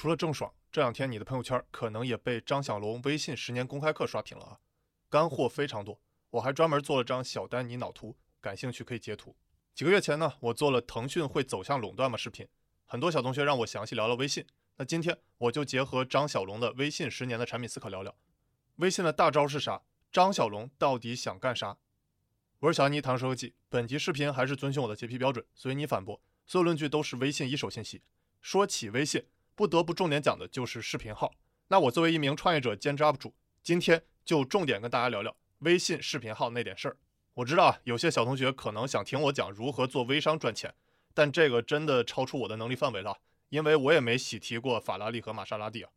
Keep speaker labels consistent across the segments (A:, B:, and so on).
A: 除了郑爽，这两天你的朋友圈可能也被张小龙微信十年公开课刷屏了啊，干货非常多。我还专门做了张小丹尼脑图，感兴趣可以截图。几个月前呢，我做了腾讯会走向垄断吗视频，很多小同学让我详细聊聊微信。那今天我就结合张小龙的微信十年的产品思考聊聊，微信的大招是啥？张小龙到底想干啥？我是小安妮，唐说科技。本集视频还是遵循我的洁癖标准，所以你反驳所有论据都是微信一手信息。说起微信。不得不重点讲的就是视频号。那我作为一名创业者兼职 UP 主，今天就重点跟大家聊聊微信视频号那点事儿。我知道啊，有些小同学可能想听我讲如何做微商赚钱，但这个真的超出我的能力范围了，因为我也没喜提过法拉利和玛莎拉蒂啊。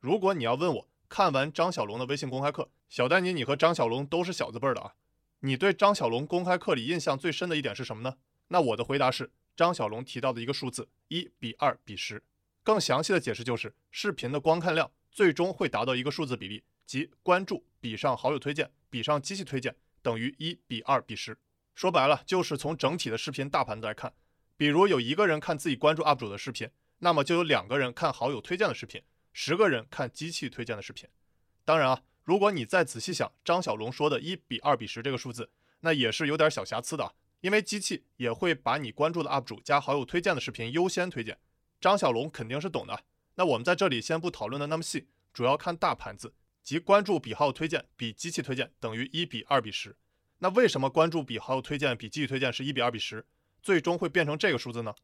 A: 如果你要问我，看完张小龙的微信公开课，小丹尼，你和张小龙都是小字辈儿的啊，你对张小龙公开课里印象最深的一点是什么呢？那我的回答是张小龙提到的一个数字：一比二比十。更详细的解释就是，视频的观看量最终会达到一个数字比例，即关注比上好友推荐比上机器推荐等于一比二比十。说白了，就是从整体的视频大盘子来看，比如有一个人看自己关注 UP 主的视频，那么就有两个人看好友推荐的视频，十个人看机器推荐的视频。当然啊，如果你再仔细想张小龙说的一比二比十这个数字，那也是有点小瑕疵的，因为机器也会把你关注的 UP 主加好友推荐的视频优先推荐。张小龙肯定是懂的。那我们在这里先不讨论的那么细，主要看大盘子，即关注比好友推荐比机器推荐等于一比二比十。那为什么关注比好友推荐比机器推荐是一比二比十，最终会变成这个数字呢？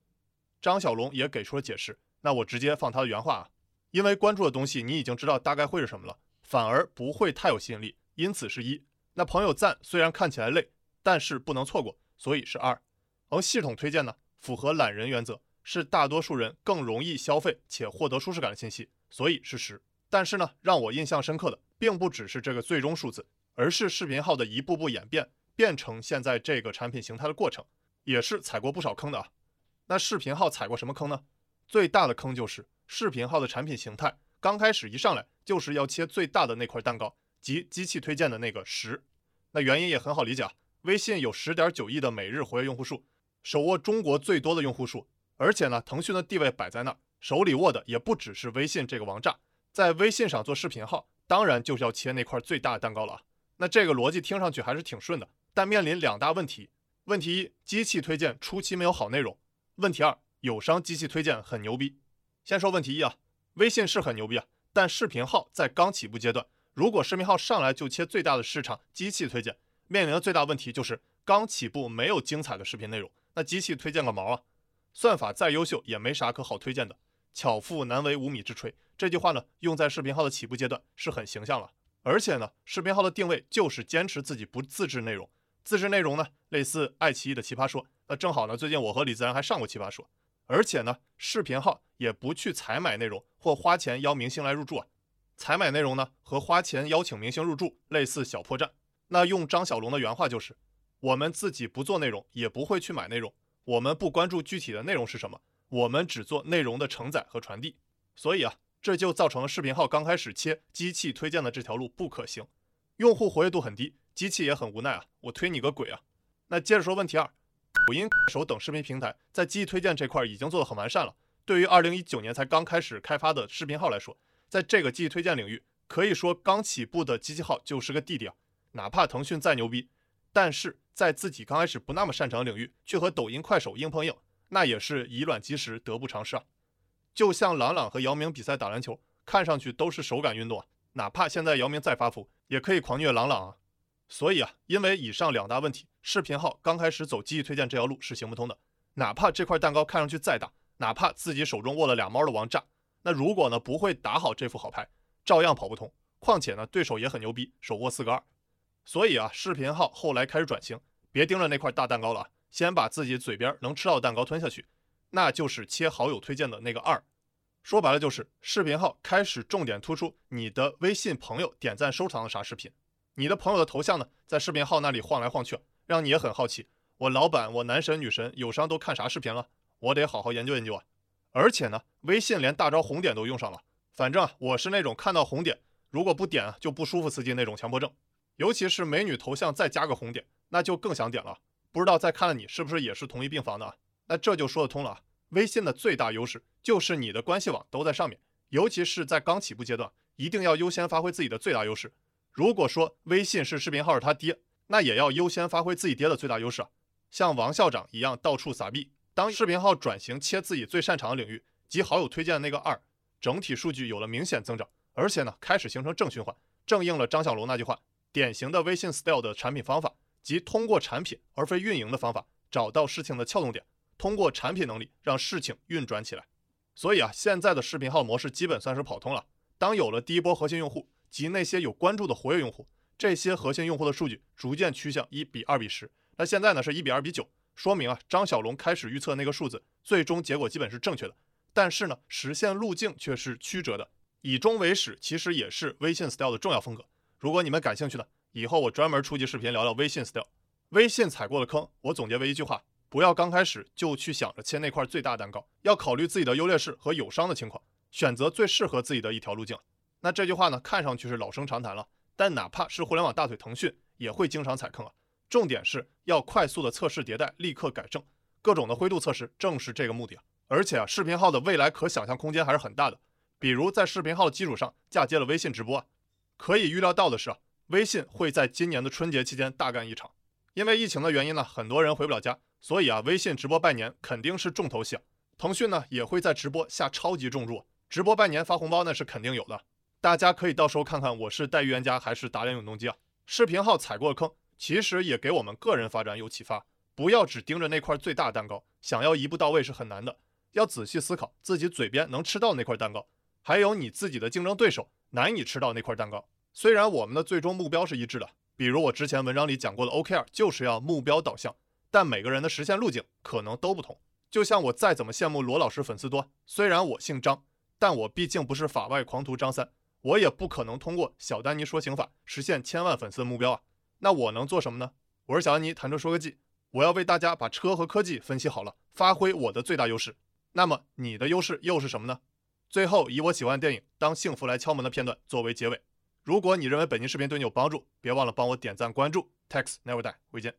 A: 张小龙也给出了解释。那我直接放他的原话啊，因为关注的东西你已经知道大概会是什么了，反而不会太有吸引力，因此是一。那朋友赞虽然看起来累，但是不能错过，所以是二。而系统推荐呢，符合懒人原则。是大多数人更容易消费且获得舒适感的信息，所以是十。但是呢，让我印象深刻的并不只是这个最终数字，而是视频号的一步步演变，变成现在这个产品形态的过程，也是踩过不少坑的啊。那视频号踩过什么坑呢？最大的坑就是视频号的产品形态刚开始一上来就是要切最大的那块蛋糕，即机器推荐的那个十。那原因也很好理解啊，微信有十点九亿的每日活跃用户数，手握中国最多的用户数。而且呢，腾讯的地位摆在那儿，手里握的也不只是微信这个王炸，在微信上做视频号，当然就是要切那块最大的蛋糕了啊。那这个逻辑听上去还是挺顺的，但面临两大问题：问题一，机器推荐初期没有好内容；问题二，友商机器推荐很牛逼。先说问题一啊，微信是很牛逼啊，但视频号在刚起步阶段，如果视频号上来就切最大的市场机器推荐，面临的最大问题就是刚起步没有精彩的视频内容，那机器推荐个毛啊！算法再优秀也没啥可好推荐的。巧妇难为无米之炊，这句话呢用在视频号的起步阶段是很形象了。而且呢，视频号的定位就是坚持自己不自制内容，自制内容呢类似爱奇艺的奇葩说。那正好呢，最近我和李自然还上过奇葩说。而且呢，视频号也不去采买内容或花钱邀明星来入驻啊。采买内容呢和花钱邀请明星入驻类似小破站。那用张小龙的原话就是：我们自己不做内容，也不会去买内容。我们不关注具体的内容是什么，我们只做内容的承载和传递。所以啊，这就造成了视频号刚开始切机器推荐的这条路不可行，用户活跃度很低，机器也很无奈啊，我推你个鬼啊！那接着说问题二，抖音、快手等视频平台在机器推荐这块已经做得很完善了。对于2019年才刚开始开发的视频号来说，在这个机器推荐领域，可以说刚起步的机器号就是个弟弟啊，哪怕腾讯再牛逼。但是在自己刚开始不那么擅长的领域，却和抖音、快手硬碰硬，那也是以卵击石，得不偿失啊！就像朗朗和姚明比赛打篮球，看上去都是手感运动啊，哪怕现在姚明再发福，也可以狂虐朗朗啊！所以啊，因为以上两大问题，视频号刚开始走机器推荐这条路是行不通的。哪怕这块蛋糕看上去再大，哪怕自己手中握了俩猫的王炸，那如果呢不会打好这副好牌，照样跑不通。况且呢，对手也很牛逼，手握四个二。所以啊，视频号后来开始转型，别盯着那块大蛋糕了，先把自己嘴边能吃到的蛋糕吞下去，那就是切好友推荐的那个二。说白了就是视频号开始重点突出你的微信朋友点赞收藏的啥视频，你的朋友的头像呢，在视频号那里晃来晃去，让你也很好奇，我老板、我男神女神友商都看啥视频了，我得好好研究研究啊。而且呢，微信连大招红点都用上了，反正啊，我是那种看到红点如果不点就不舒服刺激那种强迫症。尤其是美女头像再加个红点，那就更想点了。不知道在看了你是不是也是同一病房的？那这就说得通了。微信的最大优势就是你的关系网都在上面，尤其是在刚起步阶段，一定要优先发挥自己的最大优势。如果说微信是视频号是他爹，那也要优先发挥自己爹的最大优势啊，像王校长一样到处撒币。当视频号转型切自己最擅长的领域及好友推荐的那个二，整体数据有了明显增长，而且呢开始形成正循环，正应了张小龙那句话：典型的微信 style 的产品方法，即通过产品而非运营的方法，找到事情的撬动点，通过产品能力让事情运转起来。所以啊，现在的视频号模式基本算是跑通了。当有了第一波核心用户及那些有关注的活跃用户，这些核心用户的数据逐渐趋向一比二比十，那现在呢是一比二比九。说明啊，张小龙开始预测那个数字，最终结果基本是正确的。但是呢，实现路径却是曲折的。以终为始，其实也是微信 style 的重要风格。如果你们感兴趣呢，以后我专门出集视频聊聊微信 style。微信踩过的坑，我总结为一句话：不要刚开始就去想着切那块最大蛋糕，要考虑自己的优劣势和友商的情况，选择最适合自己的一条路径。那这句话呢，看上去是老生常谈了，但哪怕是互联网大腿腾讯，也会经常踩坑啊。重点是要快速的测试迭代，立刻改正。各种的灰度测试正是这个目的啊！而且啊，视频号的未来可想象空间还是很大的。比如在视频号的基础上嫁接了微信直播啊。可以预料到的是，微信会在今年的春节期间大干一场。因为疫情的原因呢，很多人回不了家，所以啊，微信直播拜年肯定是重头戏。腾讯呢也会在直播下超级重注，直播拜年发红包那是肯定有的。大家可以到时候看看我是带预言家还是打脸永动机啊。视频号踩过坑。其实也给我们个人发展有启发，不要只盯着那块最大蛋糕，想要一步到位是很难的。要仔细思考自己嘴边能吃到那块蛋糕，还有你自己的竞争对手难以吃到那块蛋糕。虽然我们的最终目标是一致的，比如我之前文章里讲过的 OKR 就是要目标导向，但每个人的实现路径可能都不同。就像我再怎么羡慕罗老师粉丝多，虽然我姓张，但我毕竟不是法外狂徒张三，我也不可能通过小丹尼说刑法实现千万粉丝的目标啊。那我能做什么呢？我是小安妮，谈车说科技，我要为大家把车和科技分析好了，发挥我的最大优势。那么你的优势又是什么呢？最后以我喜欢的电影《当幸福来敲门》的片段作为结尾。如果你认为本期视频对你有帮助，别忘了帮我点赞关注。tex Never Die，回见。